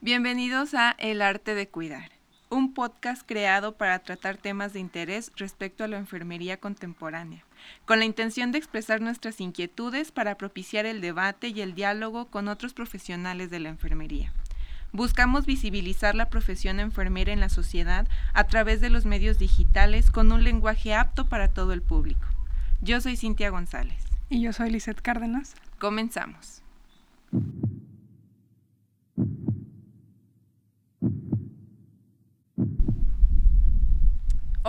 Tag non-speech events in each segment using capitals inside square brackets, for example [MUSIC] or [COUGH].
Bienvenidos a El arte de cuidar, un podcast creado para tratar temas de interés respecto a la enfermería contemporánea, con la intención de expresar nuestras inquietudes para propiciar el debate y el diálogo con otros profesionales de la enfermería. Buscamos visibilizar la profesión enfermera en la sociedad a través de los medios digitales con un lenguaje apto para todo el público. Yo soy Cintia González. Y yo soy Lizeth Cárdenas. Comenzamos.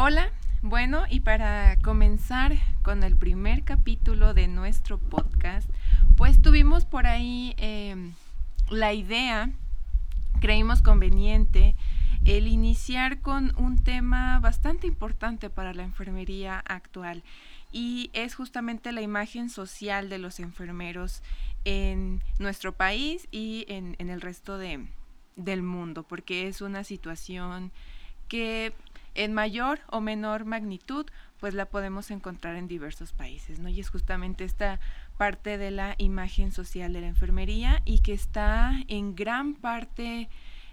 Hola, bueno, y para comenzar con el primer capítulo de nuestro podcast, pues tuvimos por ahí em, la idea, creímos conveniente, el iniciar con un tema bastante importante para la enfermería actual y es justamente la imagen social de los enfermeros en nuestro país y en, el resto de, del mundo, porque es una situación que en mayor o menor magnitud, pues la podemos encontrar en diversos países, ¿no? Y es justamente esta parte de la imagen social de la enfermería y que está en gran parte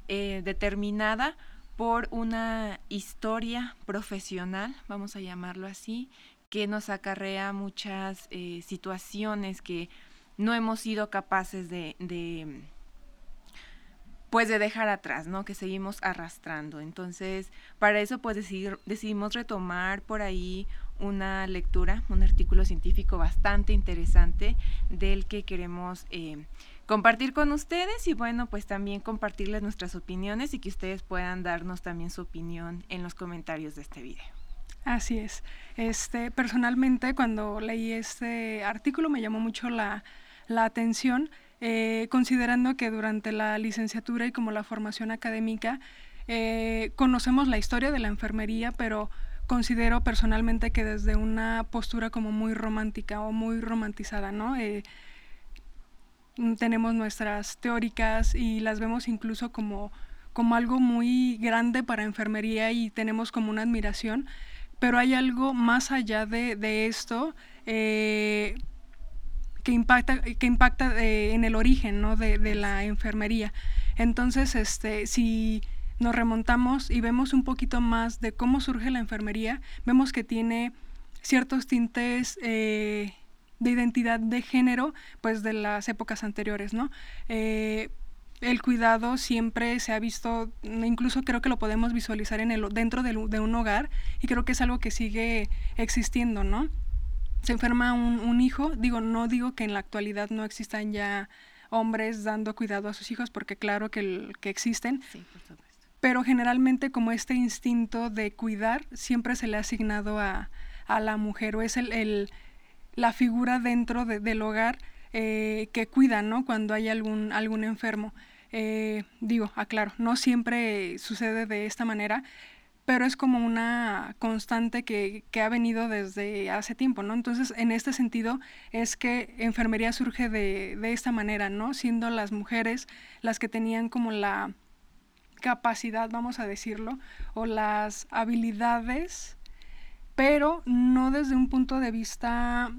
eh, determinada por una historia profesional, vamos a llamarlo así, que nos acarrea muchas eh, situaciones que no hemos sido capaces de pues de dejar atrás, ¿no? Que seguimos arrastrando. Entonces, para eso pues decidimos retomar por ahí una lectura, un artículo científico bastante interesante del que queremos eh, compartir con ustedes y bueno, pues también compartirles nuestras opiniones y que ustedes puedan darnos también su opinión en los comentarios de este video. Así es. Este, personalmente, cuando leí este artículo me llamó mucho la, la atención eh, considerando que durante la licenciatura y como la formación académica eh, conocemos la historia de la enfermería, pero considero personalmente que desde una postura como muy romántica o muy romantizada, ¿no? Eh, tenemos nuestras teóricas y las vemos incluso como, como algo muy grande para enfermería y tenemos como una admiración, pero hay algo más allá de, de esto que impacta, que impacta eh, en el origen ¿no? de, de, la enfermería. Entonces, este, si nos remontamos y vemos un poquito más de cómo surge la enfermería, vemos que tiene ciertos tintes eh, de identidad de género, pues de las épocas anteriores, ¿no? Eh, el cuidado siempre se ha visto, incluso creo que lo podemos visualizar en el, dentro de, de un hogar y creo que es algo que sigue existiendo, ¿no? Se enferma un, hijo, digo, no digo que en la actualidad no existan ya hombres dando cuidado a sus hijos, porque claro que, que existen, pero generalmente como este instinto de cuidar siempre se le ha asignado a, la mujer o es el, la figura dentro del hogar eh, que cuida, ¿no? Cuando hay algún, algún enfermo. Eh, digo, aclaro, no siempre sucede de esta manera, pero es como una constante que, ha venido desde hace tiempo, ¿no? Entonces, en este sentido, es que enfermería surge de, esta manera, ¿no? Siendo las mujeres las que tenían como la capacidad, vamos a decirlo, o las habilidades, pero no desde un punto de vista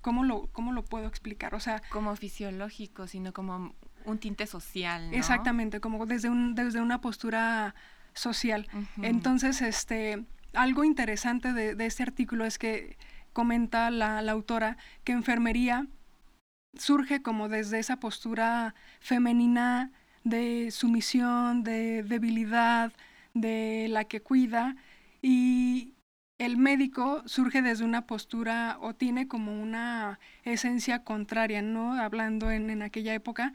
¿Cómo lo, ¿Cómo lo puedo explicar? O sea, como fisiológico, sino como un tinte social. ¿no? Exactamente, como desde, un, desde una postura social. Entonces, este, algo interesante de, este artículo es que comenta la, autora que enfermería surge como desde esa postura femenina de sumisión, de debilidad, de la que cuida y el médico surge desde una postura o tiene como una esencia contraria, ¿no? Hablando en, en aquella época,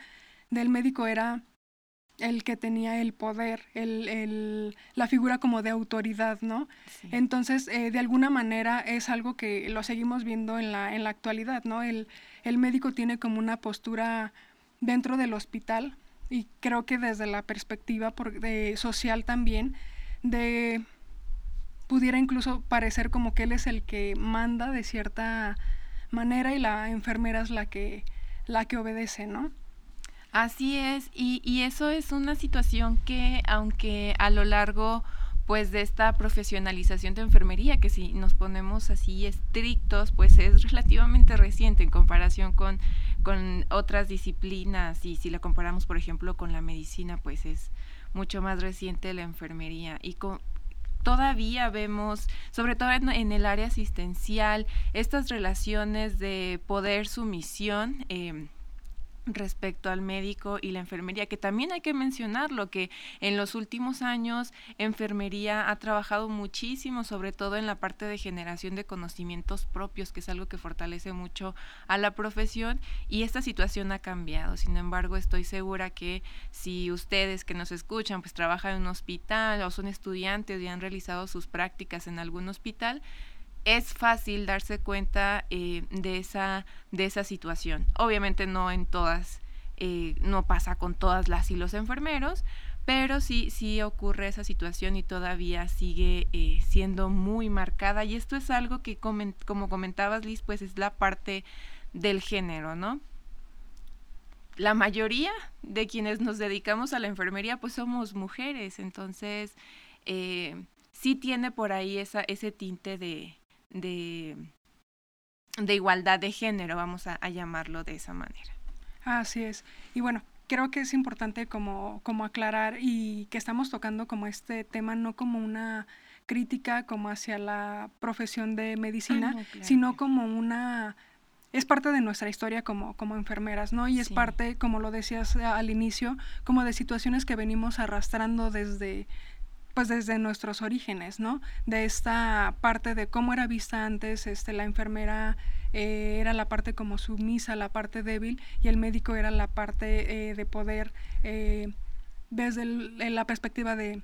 del médico era el que tenía el poder, el, el, la figura como de autoridad, ¿no? Entonces, eh, de alguna manera es algo que lo seguimos viendo en la, en la actualidad, ¿no? El, el médico tiene como una postura dentro del hospital y creo que desde la perspectiva por, de, social también, de pudiera incluso parecer como que él es el que manda de cierta manera y la enfermera es la que, la que obedece, ¿no? Así es, y, y, eso es una situación que, aunque a lo largo pues de esta profesionalización de enfermería que si nos ponemos así estrictos pues es relativamente reciente en comparación con, con otras disciplinas y si la comparamos por ejemplo con la medicina pues es mucho más reciente la enfermería y con, todavía vemos, sobre todo en, el área asistencial, estas relaciones de poder-sumisión. Eh, respecto al médico y la enfermería, que también hay que mencionarlo, que en los últimos años enfermería ha trabajado muchísimo, sobre todo en la parte de generación de conocimientos propios, que es algo que fortalece mucho a la profesión y esta situación ha cambiado. Sin embargo, estoy segura que si ustedes que nos escuchan, pues trabajan en un hospital o son estudiantes y han realizado sus prácticas en algún hospital, es fácil darse cuenta eh, de, esa, de esa situación. Obviamente no en todas, eh, no pasa con todas las y los enfermeros, pero sí, sí ocurre esa situación y todavía sigue eh, siendo muy marcada. Y esto es algo que, como comentabas, Liz, pues es la parte del género, ¿no? La mayoría de quienes nos dedicamos a la enfermería, pues somos mujeres, entonces sí tiene por ahí esa, ese tinte de, de, de igualdad de género, vamos a, llamarlo de esa manera. Así es. Y bueno, creo que es importante como, como aclarar y que estamos tocando como este tema no como una crítica como hacia la profesión de medicina, ah, sino como una es parte de nuestra historia como, como enfermeras, ¿no? Y es parte, como lo decías al inicio, como de situaciones que venimos arrastrando desde, pues desde nuestros orígenes, ¿no? De esta parte de cómo era vista antes, este, la enfermera eh, era la parte como sumisa, la parte débil, y el médico era la parte eh, de poder eh, desde la perspectiva de,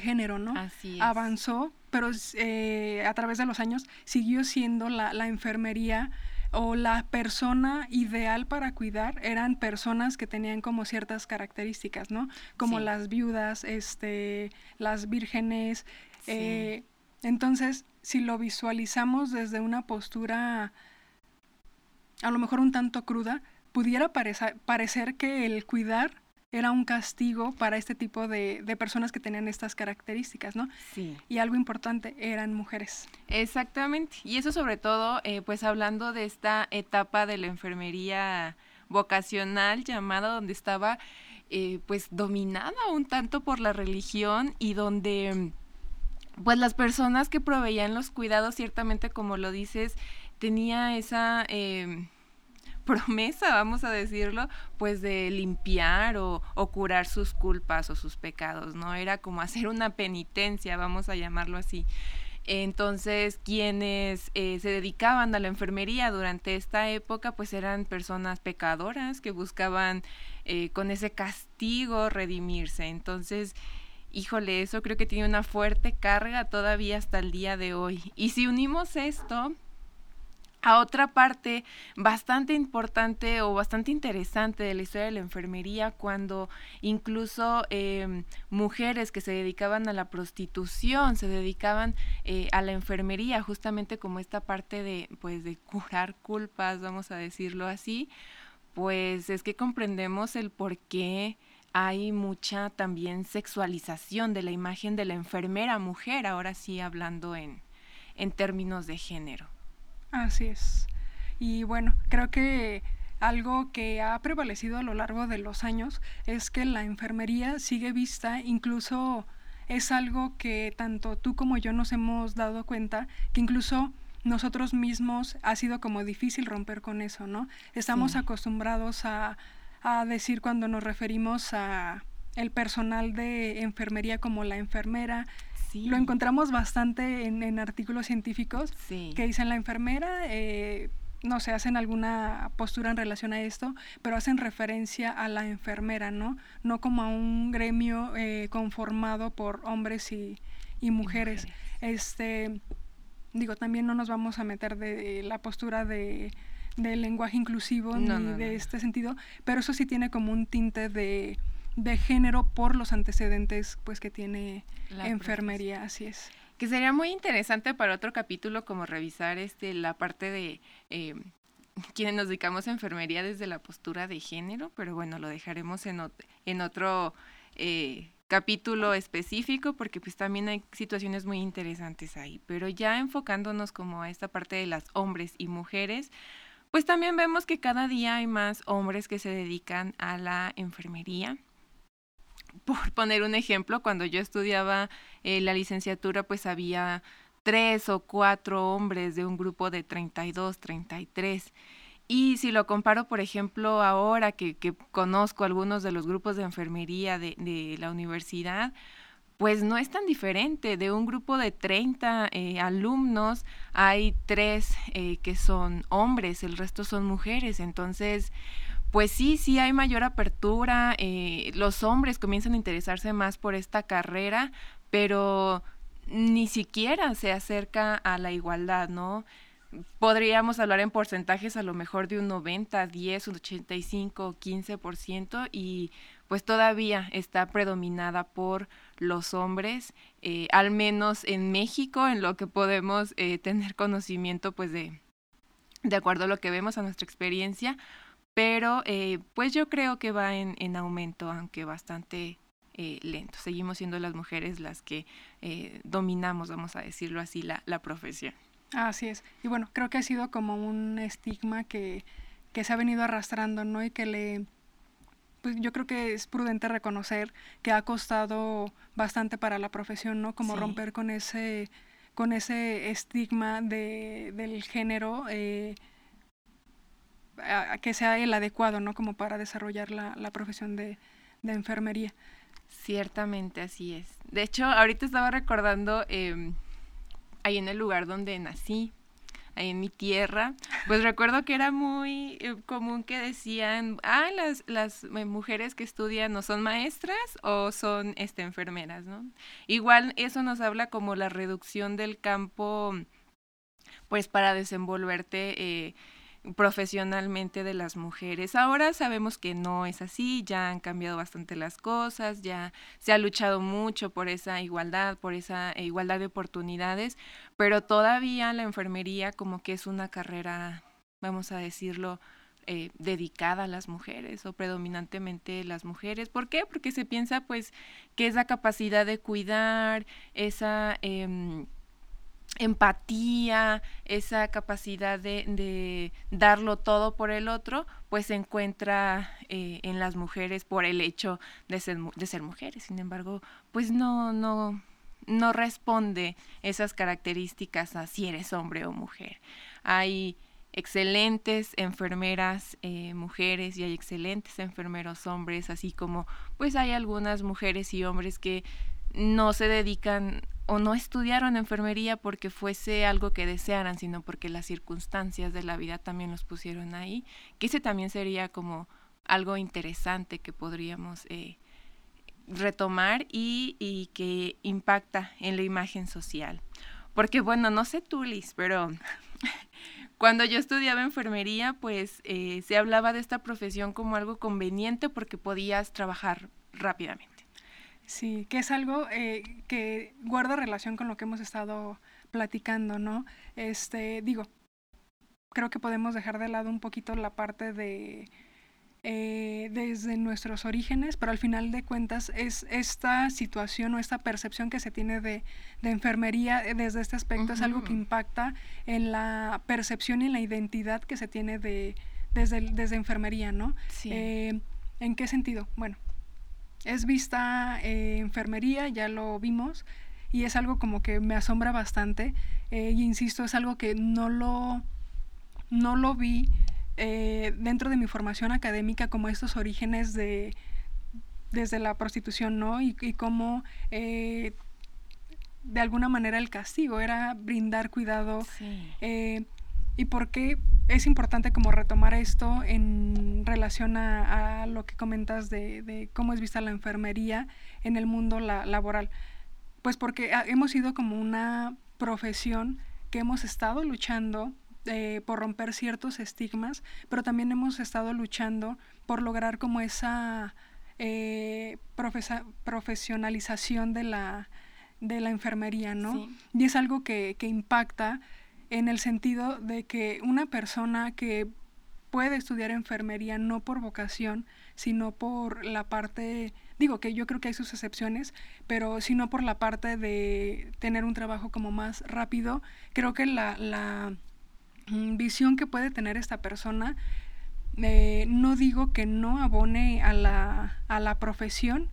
género, ¿no? Así Avanzó, pero a través de los años siguió siendo la, la enfermería o la persona ideal para cuidar eran personas que tenían como ciertas características, ¿no? Como las viudas, este, las vírgenes. Eh, entonces, si lo visualizamos desde una postura a lo mejor un tanto cruda, pudiera parecer que el cuidar era un castigo para este tipo de, personas que tenían estas características, ¿no? Sí. Y algo importante, eran mujeres. Exactamente. Y eso sobre todo, eh, pues hablando de esta etapa de la enfermería vocacional llamada donde estaba eh, pues dominada un tanto por la religión y donde pues las personas que proveían los cuidados ciertamente como lo dices tenía esa eh, promesa, vamos a decirlo, pues de limpiar o, curar sus culpas o sus pecados, ¿no? Era como hacer una penitencia, vamos a llamarlo así. Entonces, quienes eh, se dedicaban a la enfermería durante esta época, pues eran personas pecadoras que buscaban eh, con ese castigo redimirse. Entonces, híjole, eso creo que tiene una fuerte carga todavía hasta el día de hoy. Y si unimos esto a otra parte bastante importante o bastante interesante de la historia de la enfermería cuando incluso em, mujeres que se dedicaban a la prostitución se dedicaban eh, a la enfermería justamente como esta parte de pues de curar culpas vamos a decirlo así pues es que comprendemos el por qué hay mucha también sexualización de la imagen de la enfermera mujer ahora sí hablando en en términos de género Así es. Y bueno, creo que algo que ha prevalecido a lo largo de los años es que la enfermería sigue vista, incluso es algo que tanto tú como yo nos hemos dado cuenta, que incluso nosotros mismos ha sido como difícil romper con eso, ¿no? Estamos acostumbrados a, a decir cuando nos referimos a el personal de enfermería como la enfermera, lo encontramos bastante en, artículos científicos que dicen la enfermera, eh, no sé, hacen alguna postura en relación a esto, pero hacen referencia a la enfermera, ¿no? No como a un gremio eh, conformado por hombres y, mujeres. Este, digo, también no nos vamos a meter de, la postura de del lenguaje inclusivo ni de este sentido, pero eso sí tiene como un tinte de de género por los antecedentes pues que tiene la enfermería, así es. Que sería muy interesante para otro capítulo como revisar este la parte de eh, quienes nos dedicamos a enfermería desde la postura de género, pero bueno, lo dejaremos en, en otro eh, capítulo específico porque pues también hay situaciones muy interesantes ahí, pero ya enfocándonos como a esta parte de las hombres y mujeres, pues también vemos que cada día hay más hombres que se dedican a la enfermería. Por poner un ejemplo, cuando yo estudiaba eh, la licenciatura, pues había tres o cuatro hombres de un grupo de 32, 33. Y si lo comparo, por ejemplo, ahora que, conozco algunos de los grupos de enfermería de, de, la universidad, pues no es tan diferente. De un grupo de 30 eh, alumnos, hay tres eh, que son hombres, el resto son mujeres. Entonces, pues sí, sí hay mayor apertura. Eh, los hombres comienzan a interesarse más por esta carrera, pero ni siquiera se acerca a la igualdad, ¿no? podríamos hablar en porcentajes a lo mejor de un 90, 10, un 85, 15% y pues todavía está predominada por los hombres, eh, al menos en México, en lo que podemos eh, tener conocimiento pues de, de acuerdo a lo que vemos, a nuestra experiencia, pero eh, pues yo creo que va en, en aumento, aunque bastante lento. Seguimos siendo las mujeres las que dominamos, vamos a decirlo así, la, la profesión. Así es. Y bueno, creo que ha sido como un estigma que, que se ha venido arrastrando, ¿no? Y que le, pues yo creo que es prudente reconocer que ha costado bastante para la profesión, ¿no? Como romper con ese, con ese estigma de, del género eh, que sea el adecuado, ¿no? Como para desarrollar la, la profesión de, de, enfermería. Ciertamente así es. De hecho, ahorita estaba recordando... Eh, ahí en el lugar donde nací, ahí en mi tierra, pues recuerdo que era muy eh, común que decían, ah, las, las eh, mujeres que estudian no son maestras o son este, enfermeras, ¿no? Igual eso nos habla como la reducción del campo, pues para desenvolverte eh, profesionalmente de las mujeres. Ahora sabemos que no es así, ya han cambiado bastante las cosas, ya se ha luchado mucho por esa igualdad, por esa igualdad de oportunidades, pero todavía la enfermería como que es una carrera, vamos a decirlo, eh, dedicada a las mujeres o predominantemente las mujeres. ¿Por qué? Porque se piensa pues que esa capacidad de cuidar, esa... Eh, empatía, esa capacidad de, darlo todo por el otro, pues se encuentra eh, en las mujeres por el hecho de ser, de ser mujeres. Sin embargo, pues no, no, no responde esas características a si eres hombre o mujer. Hay excelentes enfermeras eh, mujeres y hay excelentes enfermeros hombres, así como pues hay algunas mujeres y hombres que no se dedican o no estudiaron enfermería porque fuese algo que desearan, sino porque las circunstancias de la vida también los pusieron ahí, que ese también sería como algo interesante que podríamos eh, retomar y, y, que impacta en la imagen social. Porque bueno, no sé tú, Liz, pero [LAUGHS] cuando yo estudiaba enfermería, pues eh, se hablaba de esta profesión como algo conveniente porque podías trabajar rápidamente. Sí, que es algo eh, que guarda relación con lo que hemos estado platicando, ¿no? Este, digo, creo que podemos dejar de lado un poquito la parte de eh, desde nuestros orígenes, pero al final de cuentas es esta situación o esta percepción que se tiene de, de enfermería eh, desde este aspecto es algo que impacta en la percepción y la identidad que se tiene de desde, desde enfermería, ¿no? Sí. ¿En qué sentido? Bueno, es vista eh, enfermería, ya lo vimos, y es algo como que me asombra bastante. Eh, y insisto, es algo que no lo, no lo vi eh, dentro de mi formación académica como estos orígenes de desde la prostitución, ¿no? Y, y cómo de alguna manera el castigo era brindar cuidado. Sí y por qué es importante como retomar esto en relación a, lo que comentas de, cómo es vista la enfermería en el mundo laboral. Pues porque hemos sido como una profesión que hemos estado luchando eh, por romper ciertos estigmas, pero también hemos estado luchando por lograr como esa eh, profesionalización de la, de la enfermería, ¿no? Y es algo que, que impacta en el sentido de que una persona que puede estudiar enfermería no por vocación, sino por la parte, digo que yo creo que hay sus excepciones, pero sino por la parte de tener un trabajo como más rápido, creo que la, la mm, visión que puede tener esta persona, eh, no digo que no abone a la, a la profesión,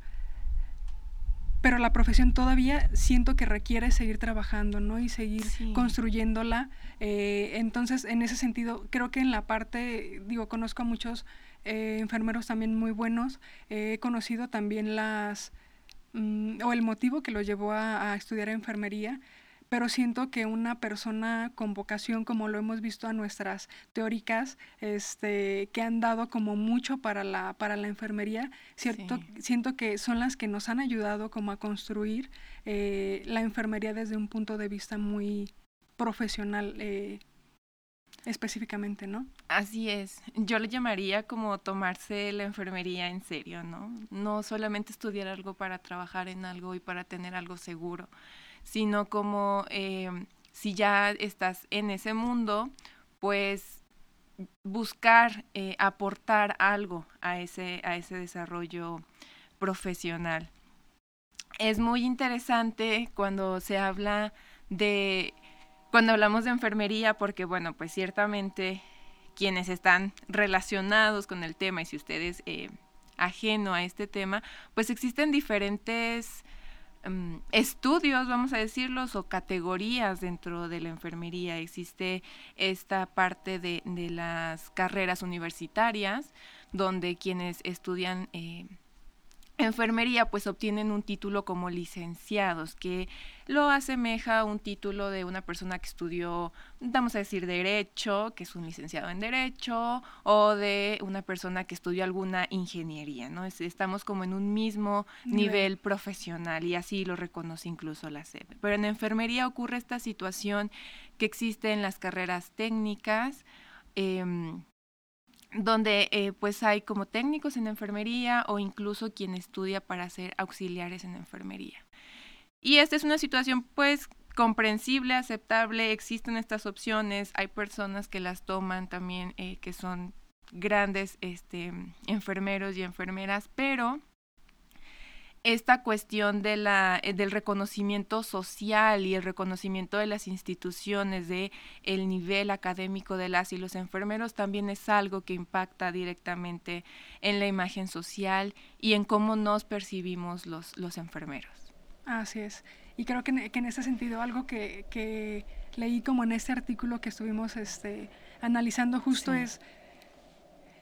pero la profesión todavía siento que requiere seguir trabajando, ¿no? Y seguir construyéndola. Eh, entonces, en ese sentido, creo que en la parte, digo, conozco a muchos eh, enfermeros también muy buenos, he conocido también las, mm, o el motivo que los llevó a, a estudiar enfermería, pero siento que una persona con vocación, como lo hemos visto a nuestras teóricas, este, que han dado como mucho para la, para la enfermería, cierto, siento que son las que nos han ayudado como a construir eh, la enfermería desde un punto de vista muy profesional. Eh, específicamente, ¿no? Así es. Yo le llamaría como tomarse la enfermería en serio, ¿no? No solamente estudiar algo para trabajar en algo y para tener algo seguro, sino como eh, si ya estás en ese mundo, pues buscar eh, aportar algo a ese, a ese desarrollo profesional. Es muy interesante cuando se habla de, cuando hablamos de enfermería, porque bueno, pues ciertamente quienes están relacionados con el tema y si ustedes eh, ajeno a este tema, pues existen diferentes Em, estudios, vamos a decirlos, o categorías dentro de la enfermería. Existe esta parte de, de las carreras universitarias, donde quienes estudian eh, enfermería pues obtienen un título como licenciados que lo asemeja a un título de una persona que estudió, vamos a decir, derecho, que es un licenciado en derecho, o de una persona que estudió alguna ingeniería, ¿no? estamos como en un mismo nivel profesional y así lo reconoce incluso la SED. Pero en enfermería ocurre esta situación que existe en las carreras técnicas, eh, donde eh, pues hay como técnicos en enfermería o incluso quien estudia para ser auxiliares en enfermería. Y esta es una situación pues comprensible, aceptable, existen estas opciones, hay personas que las toman también eh, que son grandes este, enfermeros y enfermeras, pero esta cuestión de la, eh, del reconocimiento social y el reconocimiento de las instituciones, de el nivel académico de las y los enfermeros también es algo que impacta directamente en la imagen social y en cómo nos percibimos los, los enfermeros. Así es. Y creo que en, que en ese sentido algo que, que, leí como en este artículo que estuvimos este, analizando justo es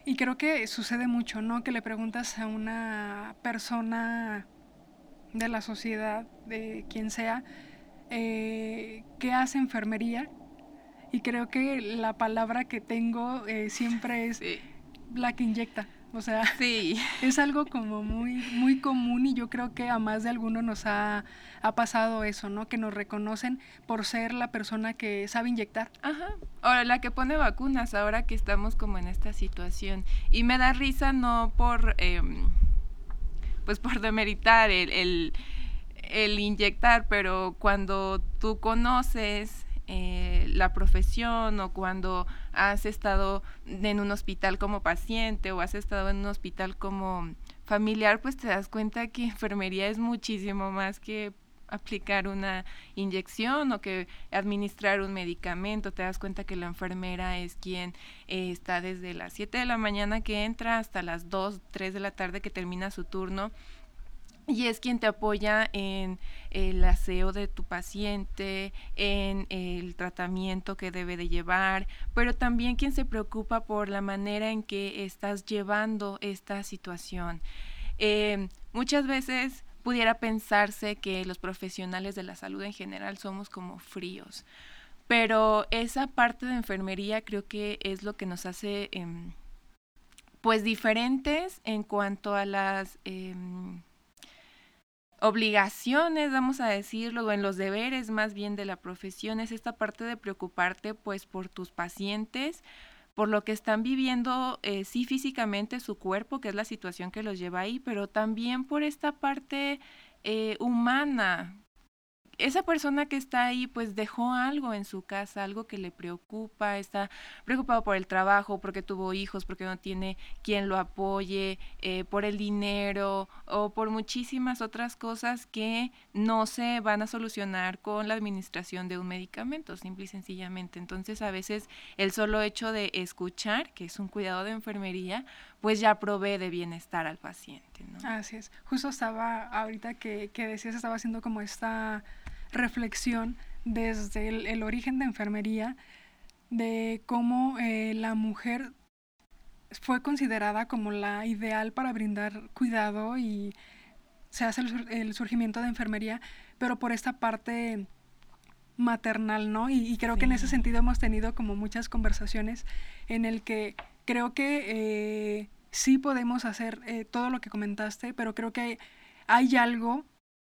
y creo que sucede mucho, ¿no? Que le preguntas a una persona de la sociedad, de quien sea, eh, qué hace enfermería. Y creo que la palabra que tengo eh, siempre es la que inyecta. O sea, sí. [LAUGHS] es algo como muy, muy común y yo creo que a más de alguno nos ha, ha, pasado eso, ¿no? Que nos reconocen por ser la persona que sabe inyectar. Ajá. Ahora, la que pone vacunas, ahora que estamos como en esta situación. Y me da risa no por, em, pues por demeritar el, el, el inyectar, pero cuando tú conoces eh, la profesión o cuando has estado en un hospital como paciente o has estado en un hospital como familiar, pues te das cuenta que enfermería es muchísimo más que aplicar una inyección o que administrar un medicamento. Te das cuenta que la enfermera es quien eh, está desde las 7 de la mañana que entra hasta las 2, 3 de la tarde que termina su turno y es quien te apoya en el aseo de tu paciente, en el tratamiento que debe de llevar, pero también quien se preocupa por la manera en que estás llevando esta situación. Eh, muchas veces pudiera pensarse que los profesionales de la salud en general somos como fríos, pero esa parte de enfermería creo que es lo que nos hace em, pues diferentes en cuanto a las... Em, obligaciones, vamos a decirlo, o en los deberes más bien de la profesión, es esta parte de preocuparte pues por tus pacientes, por lo que están viviendo, eh, sí físicamente su cuerpo, que es la situación que los lleva ahí, pero también por esta parte eh, humana, esa persona que está ahí pues dejó algo en su casa, algo que le preocupa, está preocupado por el trabajo, porque tuvo hijos, porque no tiene quien lo apoye, eh, por el dinero o por muchísimas otras cosas que no se van a solucionar con la administración de un medicamento, simple y sencillamente. Entonces a veces el solo hecho de escuchar, que es un cuidado de enfermería, pues ya provee de bienestar al paciente. ¿no? Así es. Justo estaba, ahorita que, que decías, estaba haciendo como esta reflexión desde el, origen de enfermería, de cómo eh, la mujer fue considerada como la ideal para brindar cuidado y se hace el, surgimiento de enfermería, pero por esta parte maternal, ¿no? Y, creo que en ese sentido hemos tenido como muchas conversaciones en el que creo que eh, sí podemos hacer eh, todo lo que comentaste, pero creo que hay algo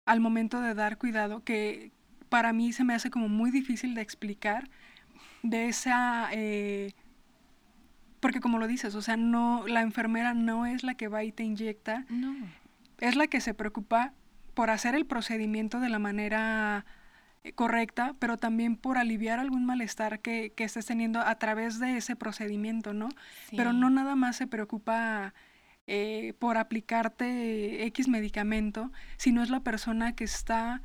al momento de dar cuidado que para mí se me hace como muy difícil de explicar de esa... Eh, porque como lo dices, o sea, no, la enfermera no es la que va y te inyecta, no. es la que se preocupa por hacer el procedimiento de la manera eh, correcta, pero también por aliviar algún malestar que, que estés teniendo a través de ese procedimiento, ¿no? Pero no nada más se preocupa eh, por aplicarte X medicamento, sino es la persona que está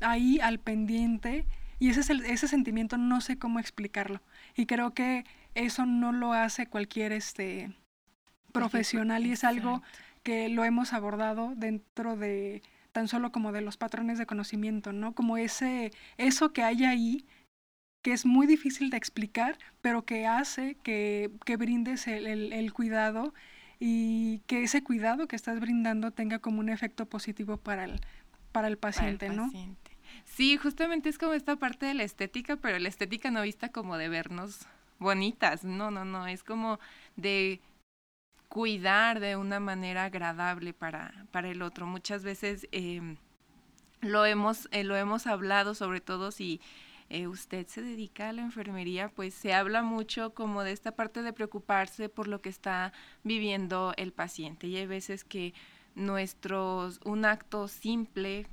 ahí al pendiente y ese, es el, ese sentimiento no sé cómo explicarlo. Y creo que eso no lo hace cualquier este, profesional y es algo que lo hemos abordado dentro de tan solo como de los patrones de conocimiento, ¿no? Como ese, eso que hay ahí, que es muy difícil de explicar, pero que hace que, que brindes el, el, cuidado y que ese cuidado que estás brindando tenga como un efecto positivo para el, para el paciente, para el paciente. Sí, justamente es como esta parte de la estética, pero la estética no vista como de vernos bonitas, no, no, no, es como de cuidar de una manera agradable para, para el otro. Muchas veces eh, lo, hemos, eh, lo hemos hablado, sobre todo si eh, usted se dedica a la enfermería, pues se habla mucho como de esta parte de preocuparse por lo que está viviendo el paciente. Y hay veces que nuestros, un acto simple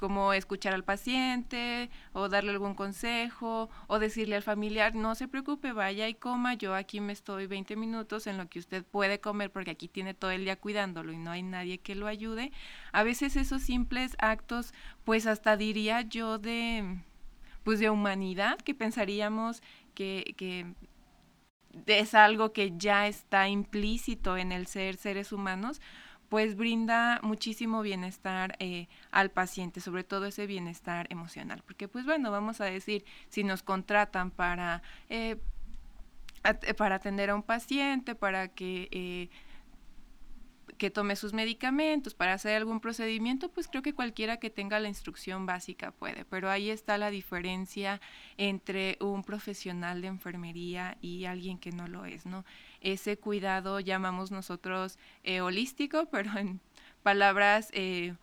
como escuchar al paciente o darle algún consejo o decirle al familiar, no se preocupe, vaya y coma, yo aquí me estoy 20 minutos en lo que usted puede comer porque aquí tiene todo el día cuidándolo y no hay nadie que lo ayude. A veces esos simples actos, pues hasta diría yo de, pues de humanidad, que pensaríamos que, que es algo que ya está implícito en el ser seres humanos, pues brinda muchísimo bienestar eh, al paciente, sobre todo ese bienestar emocional, porque pues bueno, vamos a decir, si nos contratan para, eh, para atender a un paciente, para que eh, que tome sus medicamentos, para hacer algún procedimiento, pues creo que cualquiera que tenga la instrucción básica puede, pero ahí está la diferencia entre un profesional de enfermería y alguien que no lo es, ¿no? Ese cuidado llamamos nosotros eh, holístico, [LAUGHS] pero en palabras... Eh,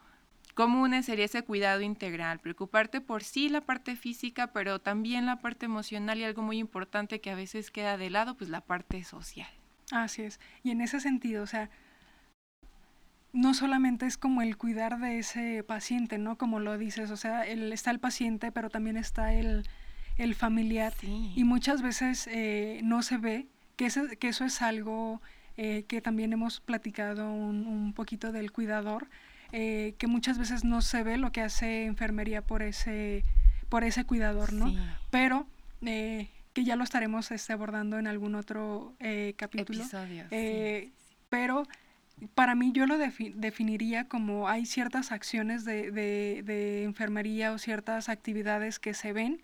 comunes sería ese cuidado integral, preocuparte por sí la parte física, pero también la parte emocional y algo muy importante que a veces queda de lado, pues la parte social. Así es. Y en ese sentido, o sea, no solamente es como el cuidar de ese paciente, ¿no? Como lo dices, o sea, el, está el paciente, pero también está el, el familiar. Y muchas veces eh, no se ve que, que eso es algo eh, que también hemos platicado un, un poquito del cuidador, eh, que muchas veces no se ve lo que hace enfermería por ese, por ese cuidador, ¿no? Pero que ya lo estaremos este, abordando en algún otro capítulo. Episodio, pero para mí yo lo definiría como hay ciertas acciones de, de, enfermería o ciertas actividades que se ven,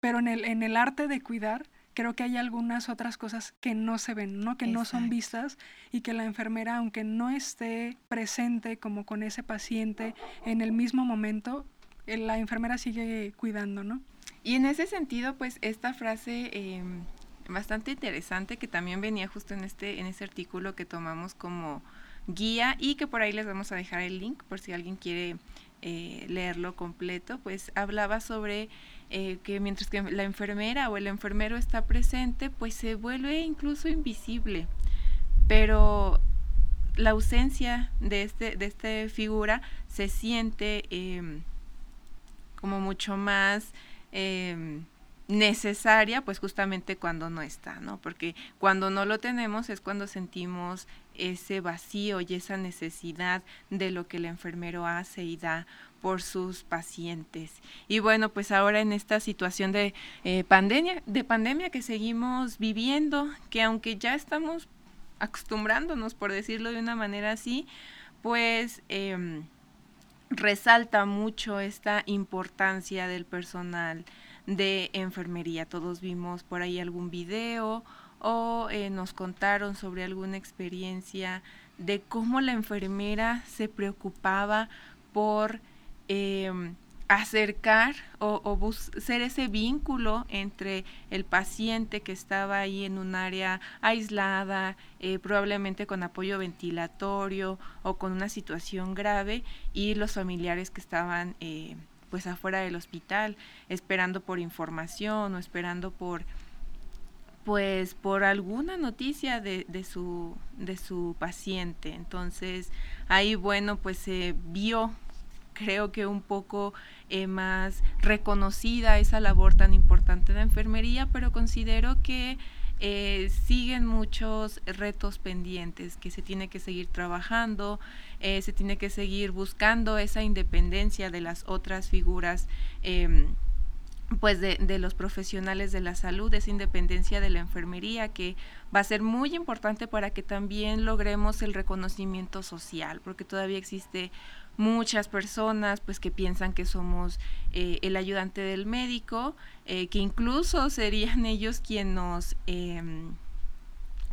pero en el, en el arte de cuidar creo que hay algunas otras cosas que no se ven, ¿no? que no son vistas y que la enfermera, aunque no esté presente como con ese paciente en el mismo momento, eh, la enfermera sigue cuidando, ¿no? Y en ese sentido, pues esta frase eh, bastante interesante que también venía justo en este en ese artículo que tomamos como guía y que por ahí les vamos a dejar el link por si alguien quiere eh, leerlo completo, pues hablaba sobre eh, que mientras que la enfermera o el enfermero está presente, pues se vuelve incluso invisible. Pero la ausencia de este de esta figura se siente em, como mucho más em, necesaria, pues justamente cuando no está, ¿no? Porque cuando no lo tenemos es cuando sentimos ese vacío y esa necesidad de lo que el enfermero hace y da por sus pacientes. Y bueno, pues ahora en esta situación de eh, pandemia, de pandemia que seguimos viviendo, que aunque ya estamos acostumbrándonos, por decirlo de una manera así, pues em, resalta mucho esta importancia del personal de enfermería. Todos vimos por ahí algún video o eh, nos contaron sobre alguna experiencia de cómo la enfermera se preocupaba por em, acercar o, ser ese vínculo entre el paciente que estaba ahí en un área aislada, eh, probablemente con apoyo ventilatorio o con una situación grave, y los familiares que estaban eh, pues afuera del hospital, esperando por información o esperando por pues por alguna noticia de, de, su, de su paciente. Entonces ahí bueno pues se vio creo que un poco eh, más reconocida esa labor tan importante de enfermería, pero considero que eh, siguen muchos retos pendientes que se tiene que seguir trabajando, eh, se tiene que seguir buscando esa independencia de las otras figuras. Em, pues de, los profesionales de la salud, esa independencia de la enfermería que va a ser muy importante para que también logremos el reconocimiento social, porque todavía existe muchas personas pues que piensan que somos eh, el ayudante del médico, eh, que incluso serían [LAUGHS] ellos quienes nos em,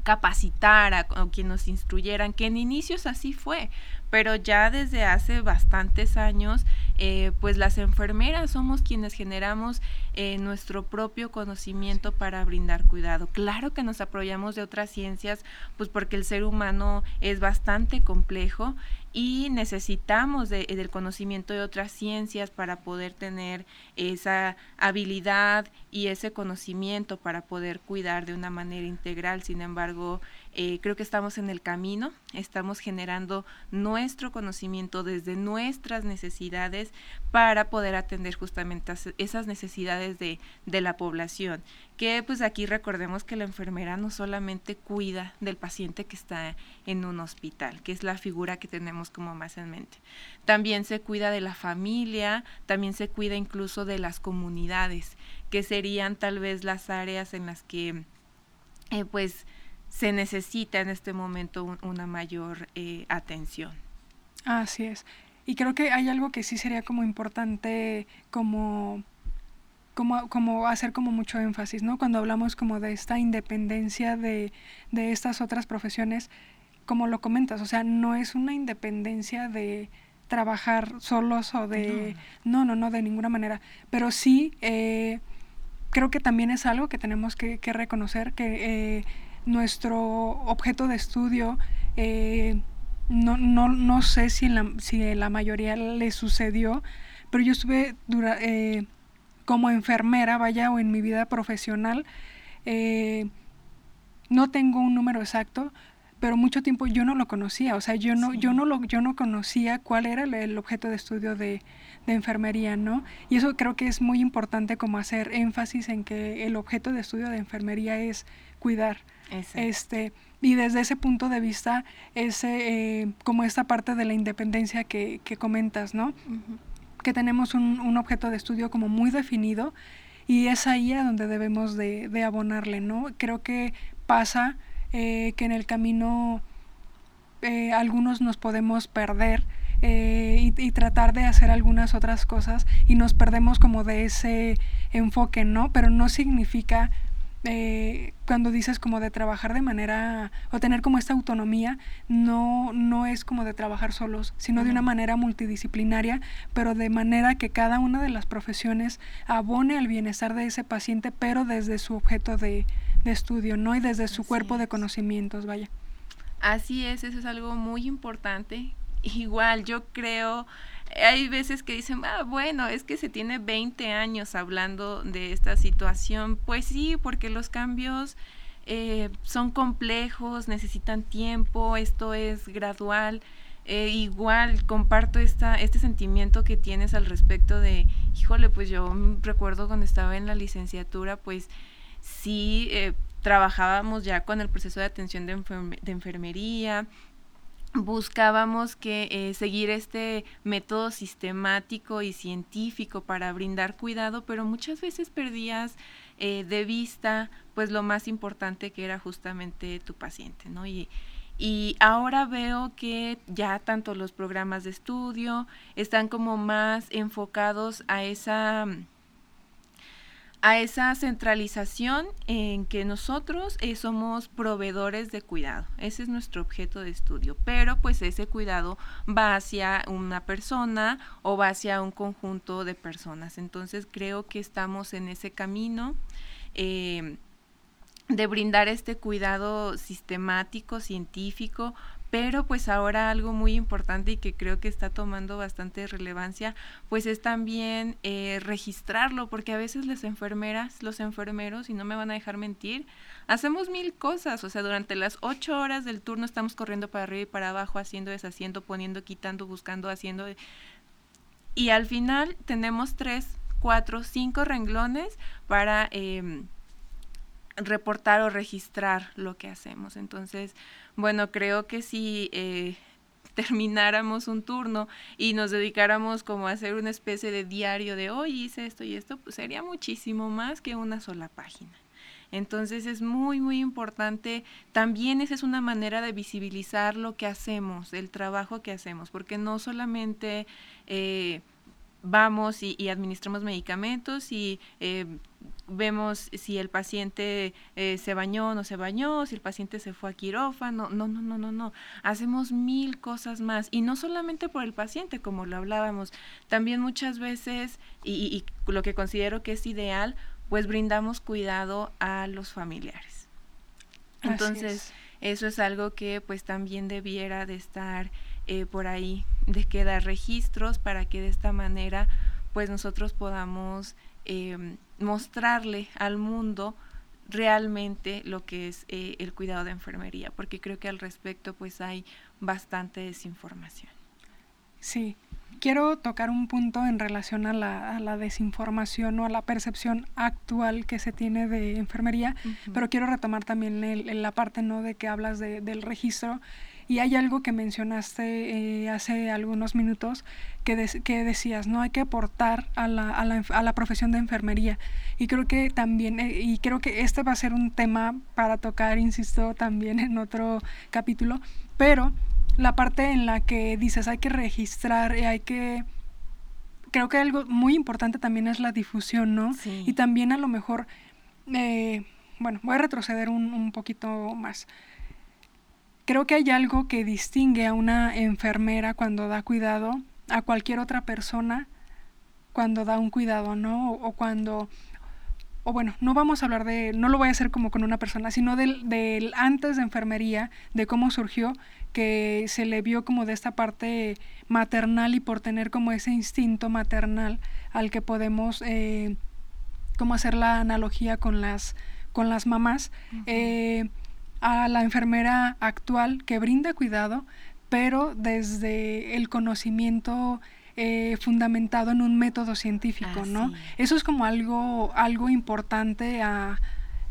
capacitara o quien nos instruyeran, que en inicios así fue, pero ya desde hace bastantes años, eh, pues las enfermeras somos quienes generamos eh, nuestro propio conocimiento para brindar cuidado. Claro que nos apoyamos de otras ciencias, pues porque el ser humano es bastante complejo y necesitamos del conocimiento de otras ciencias para poder tener esa habilidad y ese conocimiento para poder cuidar de una manera integral. Sin embargo, eh, creo que estamos en el camino, estamos generando nuestro conocimiento desde nuestras necesidades para poder atender justamente esas necesidades de, de la población. Que pues aquí recordemos que la enfermera no solamente cuida del paciente que está en un hospital, que es la figura que tenemos como más en mente. También se cuida de la familia, también se cuida incluso de las comunidades, que serían tal vez las áreas en las que eh, pues se necesita en este momento una mayor eh, atención. Así es. Y creo que hay algo que sí sería como importante como, como, como hacer como mucho énfasis, ¿no? Cuando hablamos como de esta independencia de, de estas otras profesiones, como lo comentas, o sea, no es una independencia de trabajar solos o de... No, no, no, de ninguna manera. Pero sí, eh, creo que también es algo que tenemos que, que reconocer, que eh, nuestro objeto de estudio, eh, no, no, no, sé si en, la, si la mayoría le sucedió, pero yo estuve eh, como enfermera, vaya, o en mi vida profesional, eh, no tengo un número exacto, pero mucho tiempo yo no lo conocía, o sea, yo no, yo no, lo, yo no conocía cuál era el, objeto de estudio de, de, enfermería, ¿no? Y eso creo que es muy importante como hacer énfasis en que el objeto de estudio de enfermería es cuidar. Este, y desde ese punto de vista, ese, eh, como esta parte de la independencia que, que comentas, ¿no? Que tenemos un, un, objeto de estudio como muy definido y es ahí a donde debemos de, de abonarle, ¿no? Creo que pasa eh, que en el camino eh, algunos nos podemos perder y, y, tratar de hacer algunas otras cosas y nos perdemos como de ese enfoque, ¿no? Pero no significa eh, cuando dices como de trabajar de manera o tener como esta autonomía, no, no es como de trabajar solos, sino de una manera multidisciplinaria, pero de manera que cada una de las profesiones abone al bienestar de ese paciente, pero desde su objeto de, de estudio, ¿no? Y desde su cuerpo de conocimientos, vaya. Así es, eso es algo muy importante. [LAUGHS] Igual, yo creo hay veces que dicen, ah, bueno, es que se tiene 20 años hablando de esta situación. Pues sí, porque los cambios eh, son complejos, necesitan tiempo, esto es gradual. eh, igual comparto esta, este sentimiento que tienes al respecto de, híjole, pues yo recuerdo cuando estaba en la licenciatura, pues sí, eh, trabajábamos ya con el proceso de atención de, de enfermería, buscábamos que eh, seguir este método sistemático y científico para brindar cuidado, pero muchas veces perdías eh, de vista pues lo más importante que era justamente tu paciente, ¿no? Y, y ahora veo que ya tanto los programas de estudio están como más enfocados a esa a esa centralización en que nosotros eh, somos proveedores de cuidado. Ese es nuestro objeto de estudio, pero pues ese cuidado va hacia una persona o va hacia un conjunto de personas. Entonces creo que estamos en ese camino. Eh, de brindar este cuidado sistemático, científico, pero pues ahora algo muy importante y que creo que está tomando bastante relevancia, pues es también eh, registrarlo, porque a veces las enfermeras, los enfermeros, y no me van a dejar mentir, hacemos mil cosas, o sea, durante las ocho horas del turno estamos corriendo para arriba y para abajo, haciendo, deshaciendo, poniendo, quitando, buscando, haciendo, y al final tenemos tres, cuatro, cinco renglones para... Eh, reportar o registrar lo que hacemos. Entonces, bueno, creo que si eh, [LAUGHS] termináramos un turno y nos dedicáramos como a hacer una especie de diario de hoy hice esto y esto, pues sería muchísimo más que una sola página. Entonces es muy, muy importante. También esa es una manera de visibilizar lo que hacemos, el trabajo que hacemos, porque no solamente eh, vamos y, administramos medicamentos y eh, vemos si el paciente eh, se bañó o no se bañó, si el paciente se fue a quirófano, no, no, no, no, no. Hacemos mil cosas más y no solamente por el paciente, como lo hablábamos, también muchas veces, y, lo que considero que es ideal, pues brindamos cuidado a los familiares. Entonces, eso es algo que pues también debiera de estar eh, por ahí, de quedar registros para que de esta manera pues nosotros podamos Em, mostrarle al mundo realmente lo que es eh, el cuidado de enfermería, porque creo que al respecto pues hay bastante desinformación. Sí, quiero tocar un punto en relación a la, desinformación o a la percepción actual que se tiene de enfermería, pero quiero retomar también el, la parte ¿no? de que hablas del registro y hay algo que mencionaste eh, hace algunos minutos que, que decías, ¿no? Hay que aportar a la, a, la, a la, profesión de enfermería. Y creo que también, eh, y creo que este va a ser un tema para tocar, insisto, también en otro capítulo, pero la parte en la que dices hay que registrar, y hay que creo que algo muy importante también es la difusión, ¿no? Y también a lo mejor, eh, bueno, voy a retroceder un, un, poquito más creo que hay algo que distingue a una enfermera cuando da cuidado a cualquier otra persona cuando da un cuidado, ¿no? O, cuando, o bueno, no vamos a hablar de, no lo voy a hacer como con una persona, sino del, del, antes de enfermería, de cómo surgió, que se le vio como de esta parte maternal y por tener como ese instinto maternal al que podemos, eh, como hacer la analogía con las, con las mamás a la enfermera actual que brinda cuidado, pero desde el conocimiento eh, fundamentado en un método científico, ¿no? Eso es como algo, algo importante a,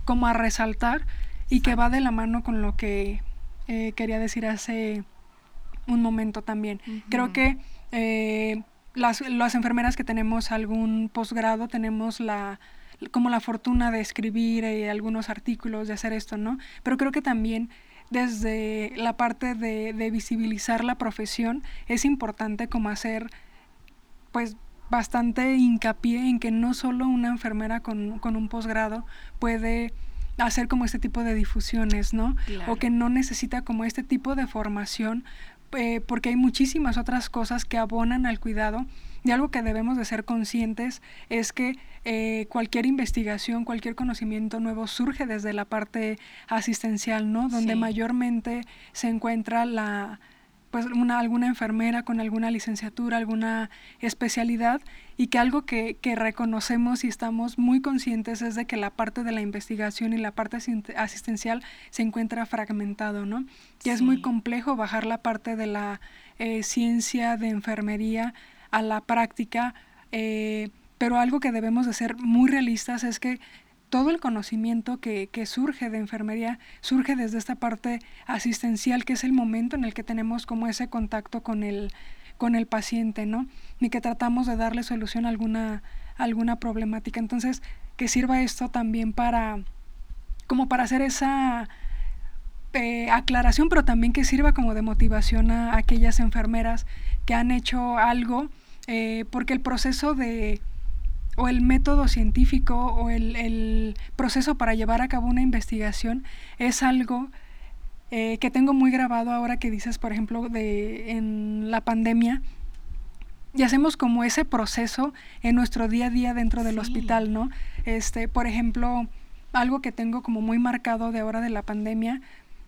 como a resaltar y que va de la mano con lo que eh, quería decir hace un momento también. Creo que eh, las, las enfermeras que tenemos algún posgrado tenemos la como la fortuna de escribir eh, algunos artículos, de hacer esto, ¿no? Pero creo que también desde la parte de, de, visibilizar la profesión es importante como hacer pues bastante hincapié en que no solo una enfermera con, con un posgrado puede hacer como este tipo de difusiones, ¿no? O que no necesita como este tipo de formación eh, porque hay muchísimas otras cosas que abonan al cuidado y algo que debemos de ser conscientes es que eh, cualquier investigación, cualquier conocimiento nuevo surge desde la parte asistencial, ¿no? Donde mayormente se encuentra la pues una, alguna enfermera con alguna licenciatura, alguna especialidad y que algo que, que, reconocemos y estamos muy conscientes es de que la parte de la investigación y la parte asistencial se encuentra fragmentado, ¿no? Y es muy complejo bajar la parte de la eh, ciencia de enfermería a la práctica, eh, pero algo que debemos de ser muy realistas es que todo el conocimiento que, que, surge de enfermería surge desde esta parte asistencial, que es el momento en el que tenemos como ese contacto con el, con el paciente, ¿no? Ni que tratamos de darle solución a alguna, alguna problemática. Entonces, que sirva esto también para, como para hacer esa eh, aclaración, pero también que sirva como de motivación a, aquellas enfermeras que han hecho algo, eh, porque el proceso de o el método científico o el, el, proceso para llevar a cabo una investigación es algo eh, que tengo muy grabado ahora que dices, por ejemplo, de en la pandemia, y hacemos como ese proceso en nuestro día a día dentro del hospital, ¿no? Este, por ejemplo, algo que tengo como muy marcado de ahora de la pandemia,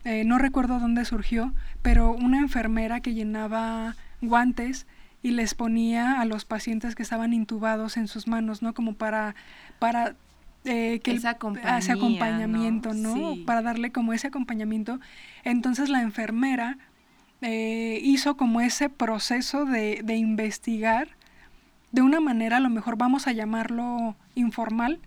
eh, no recuerdo dónde surgió, pero una enfermera que llenaba guantes y les ponía a los pacientes que estaban intubados en sus manos, ¿no? Como para, para eh, que ese, acompañamiento, ¿no? Para darle como ese acompañamiento. Entonces la enfermera eh, hizo como ese proceso de, de, investigar de una manera, a lo mejor vamos a llamarlo informal,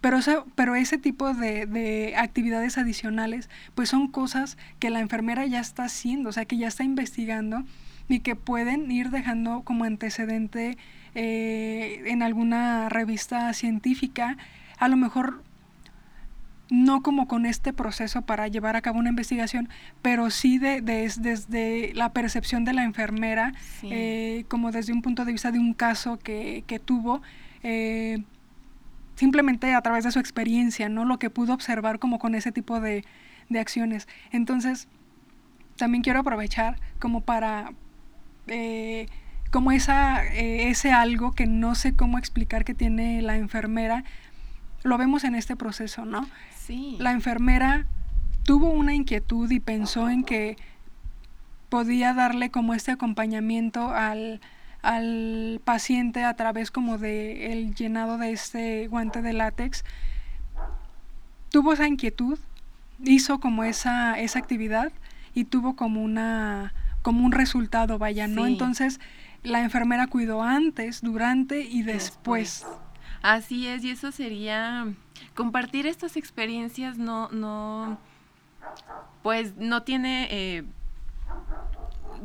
pero, pero ese tipo de, de, actividades adicionales, pues son cosas que la enfermera ya está haciendo, o sea, que ya está investigando y que pueden ir dejando como antecedente eh, en alguna revista científica, a lo mejor no como con este proceso para llevar a cabo una investigación, pero sí de, desde la percepción de la enfermera, eh, como desde un punto de vista de un caso que, que tuvo, eh, simplemente a través de su experiencia, ¿no? Lo que pudo observar como con ese tipo de, de acciones. Entonces, también quiero aprovechar como para... Eh, como esa, ese algo que no sé cómo explicar que tiene la enfermera, lo vemos en este proceso, ¿no? La enfermera tuvo una inquietud y pensó en que podía darle como este acompañamiento al, paciente a través como de el llenado de este guante de látex. Tuvo esa inquietud, hizo como esa, esa actividad y tuvo como una como un resultado, vaya, ¿no? Entonces, la enfermera cuidó antes, durante y después. Así es, y eso sería compartir estas experiencias no, no, pues no tiene eh,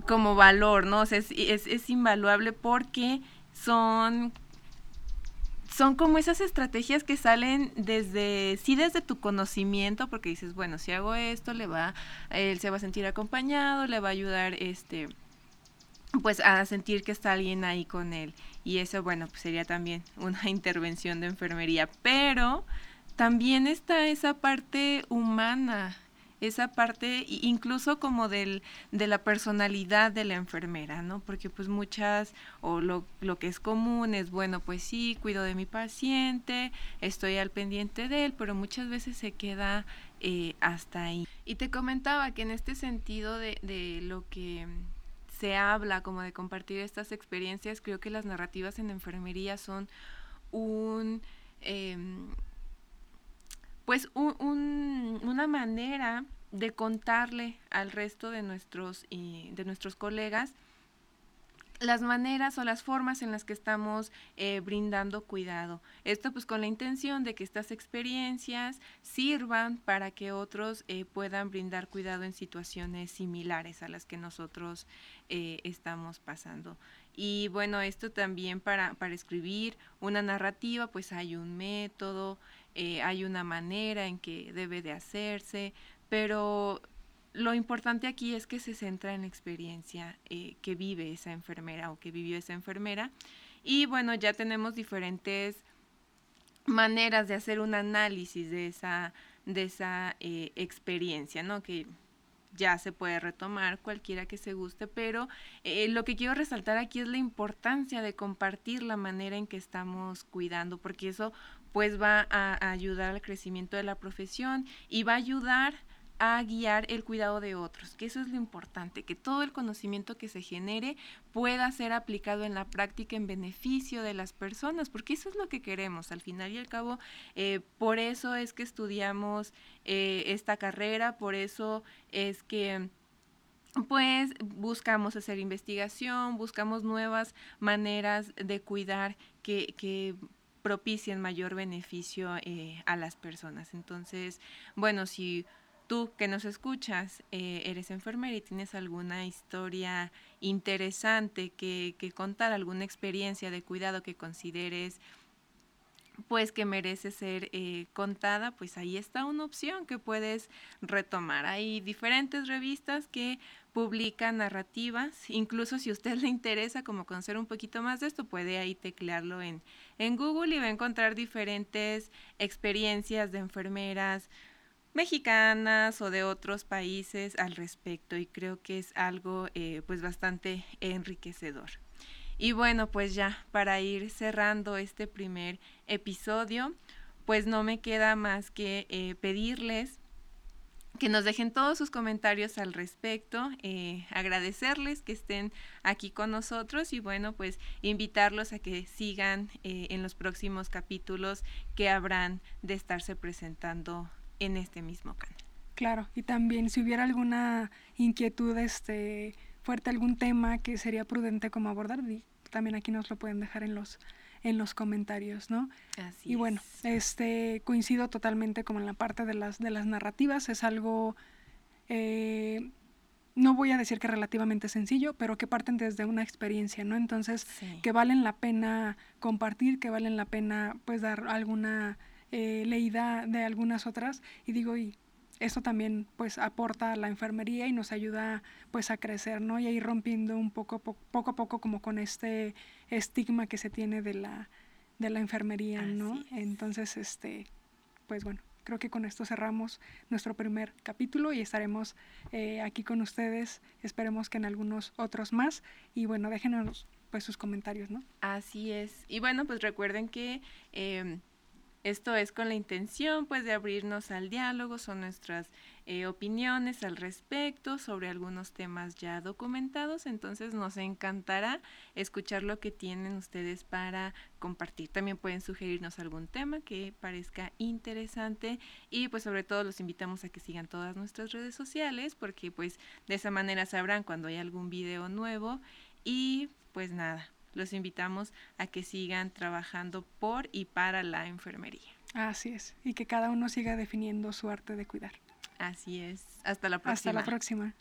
como valor, ¿no? O sea, es, es, es invaluable porque son son como esas estrategias que salen desde, sí desde tu conocimiento, porque dices, bueno, si hago esto, le va, él se va a sentir acompañado, le va a ayudar, este, pues a sentir que está alguien ahí con él. Y eso, bueno, pues sería también [LAUGHS] una intervención de enfermería. Pero también está esa parte humana, esa parte incluso como del, de la personalidad de la enfermera, ¿no? Porque pues muchas, o lo, lo, que es común es, bueno, pues sí, cuido de mi paciente, estoy al pendiente de él, pero muchas veces se queda eh, hasta ahí. Y te comentaba que en este sentido de, de lo que se habla como de compartir estas experiencias, creo que las narrativas en enfermería son un... Em, pues un, una manera de contarle al resto de nuestros, de nuestros colegas las maneras o las formas en las que estamos eh, brindando cuidado. Esto pues con la intención de que estas experiencias sirvan para que otros eh, puedan brindar cuidado en situaciones similares a las que nosotros eh, estamos pasando. Y bueno, esto también para, para escribir una narrativa pues hay un método, hay una manera en que debe de hacerse, pero lo importante aquí es que se centra en la experiencia eh, que vive esa enfermera o que vivió esa enfermera. Y bueno, ya tenemos diferentes maneras de hacer un análisis de esa, de esa eh, experiencia, ¿no? Que ya se puede retomar cualquiera que se guste, pero eh, lo que quiero resaltar aquí es la importancia de compartir la manera en que estamos cuidando, porque eso pues va a ayudar al crecimiento de la profesión y va a ayudar a guiar el cuidado de otros, que eso es lo importante, que todo el conocimiento que se genere pueda ser aplicado en la práctica en beneficio de las personas, porque eso es lo que queremos, al final y al cabo, eh, por eso es que estudiamos eh, esta carrera, por eso es que pues buscamos hacer investigación, buscamos nuevas maneras de cuidar que, que propicien mayor beneficio eh, a las personas. Entonces, bueno, si tú que nos escuchas eh, eres enfermera y tienes alguna historia interesante que, contar, alguna experiencia de cuidado que consideres pues que merece ser eh, contada, pues ahí está una opción que puedes retomar. Hay diferentes revistas que publican narrativas, incluso si a usted le interesa como conocer un poquito más de esto, puede ahí teclearlo en, en Google y va a encontrar diferentes experiencias de enfermeras mexicanas o de otros países al respecto y creo que es algo eh, pues bastante enriquecedor. Y bueno, pues ya para ir cerrando este primer episodio, pues no me queda más que eh, pedirles que nos dejen todos sus comentarios al respecto, eh, agradecerles que estén aquí con nosotros y bueno, pues invitarlos a que sigan eh, en los próximos capítulos que habrán de estarse presentando en este mismo canal. Claro, y también si hubiera alguna inquietud este fuerte, algún tema que sería prudente como abordar, también aquí nos lo pueden dejar en los en los comentarios, ¿no? Así y bueno, este coincido totalmente como en la parte de las de las narrativas, es algo eh, no voy a decir que relativamente sencillo, pero que parten desde una experiencia, ¿no? Entonces, que valen la pena compartir, que valen la pena pues dar alguna eh, leída de algunas otras. Y digo, y esto también pues aporta a la enfermería y nos ayuda pues a crecer, ¿no? Y a ir rompiendo un poco, poco a poco como con este estigma que se tiene de la, de la enfermería, ¿no? Entonces, este, pues bueno, creo que con esto cerramos nuestro primer capítulo y estaremos eh, aquí con ustedes, esperemos que en algunos otros más y bueno, déjenos pues sus comentarios, ¿no? Así es. Y bueno, pues recuerden que... Eh, esto es con la intención pues de abrirnos al diálogo, son nuestras eh, opiniones al respecto sobre algunos temas ya documentados, entonces nos encantará escuchar lo que tienen ustedes para compartir. También pueden sugerirnos algún tema que parezca interesante y pues sobre todo los invitamos a que sigan todas nuestras redes sociales porque pues de esa manera sabrán cuando hay algún video nuevo y pues nada, los invitamos a que sigan trabajando por y para la enfermería. Así es, y que cada uno siga definiendo su arte de cuidar. Así es. Hasta la próxima. Hasta la próxima.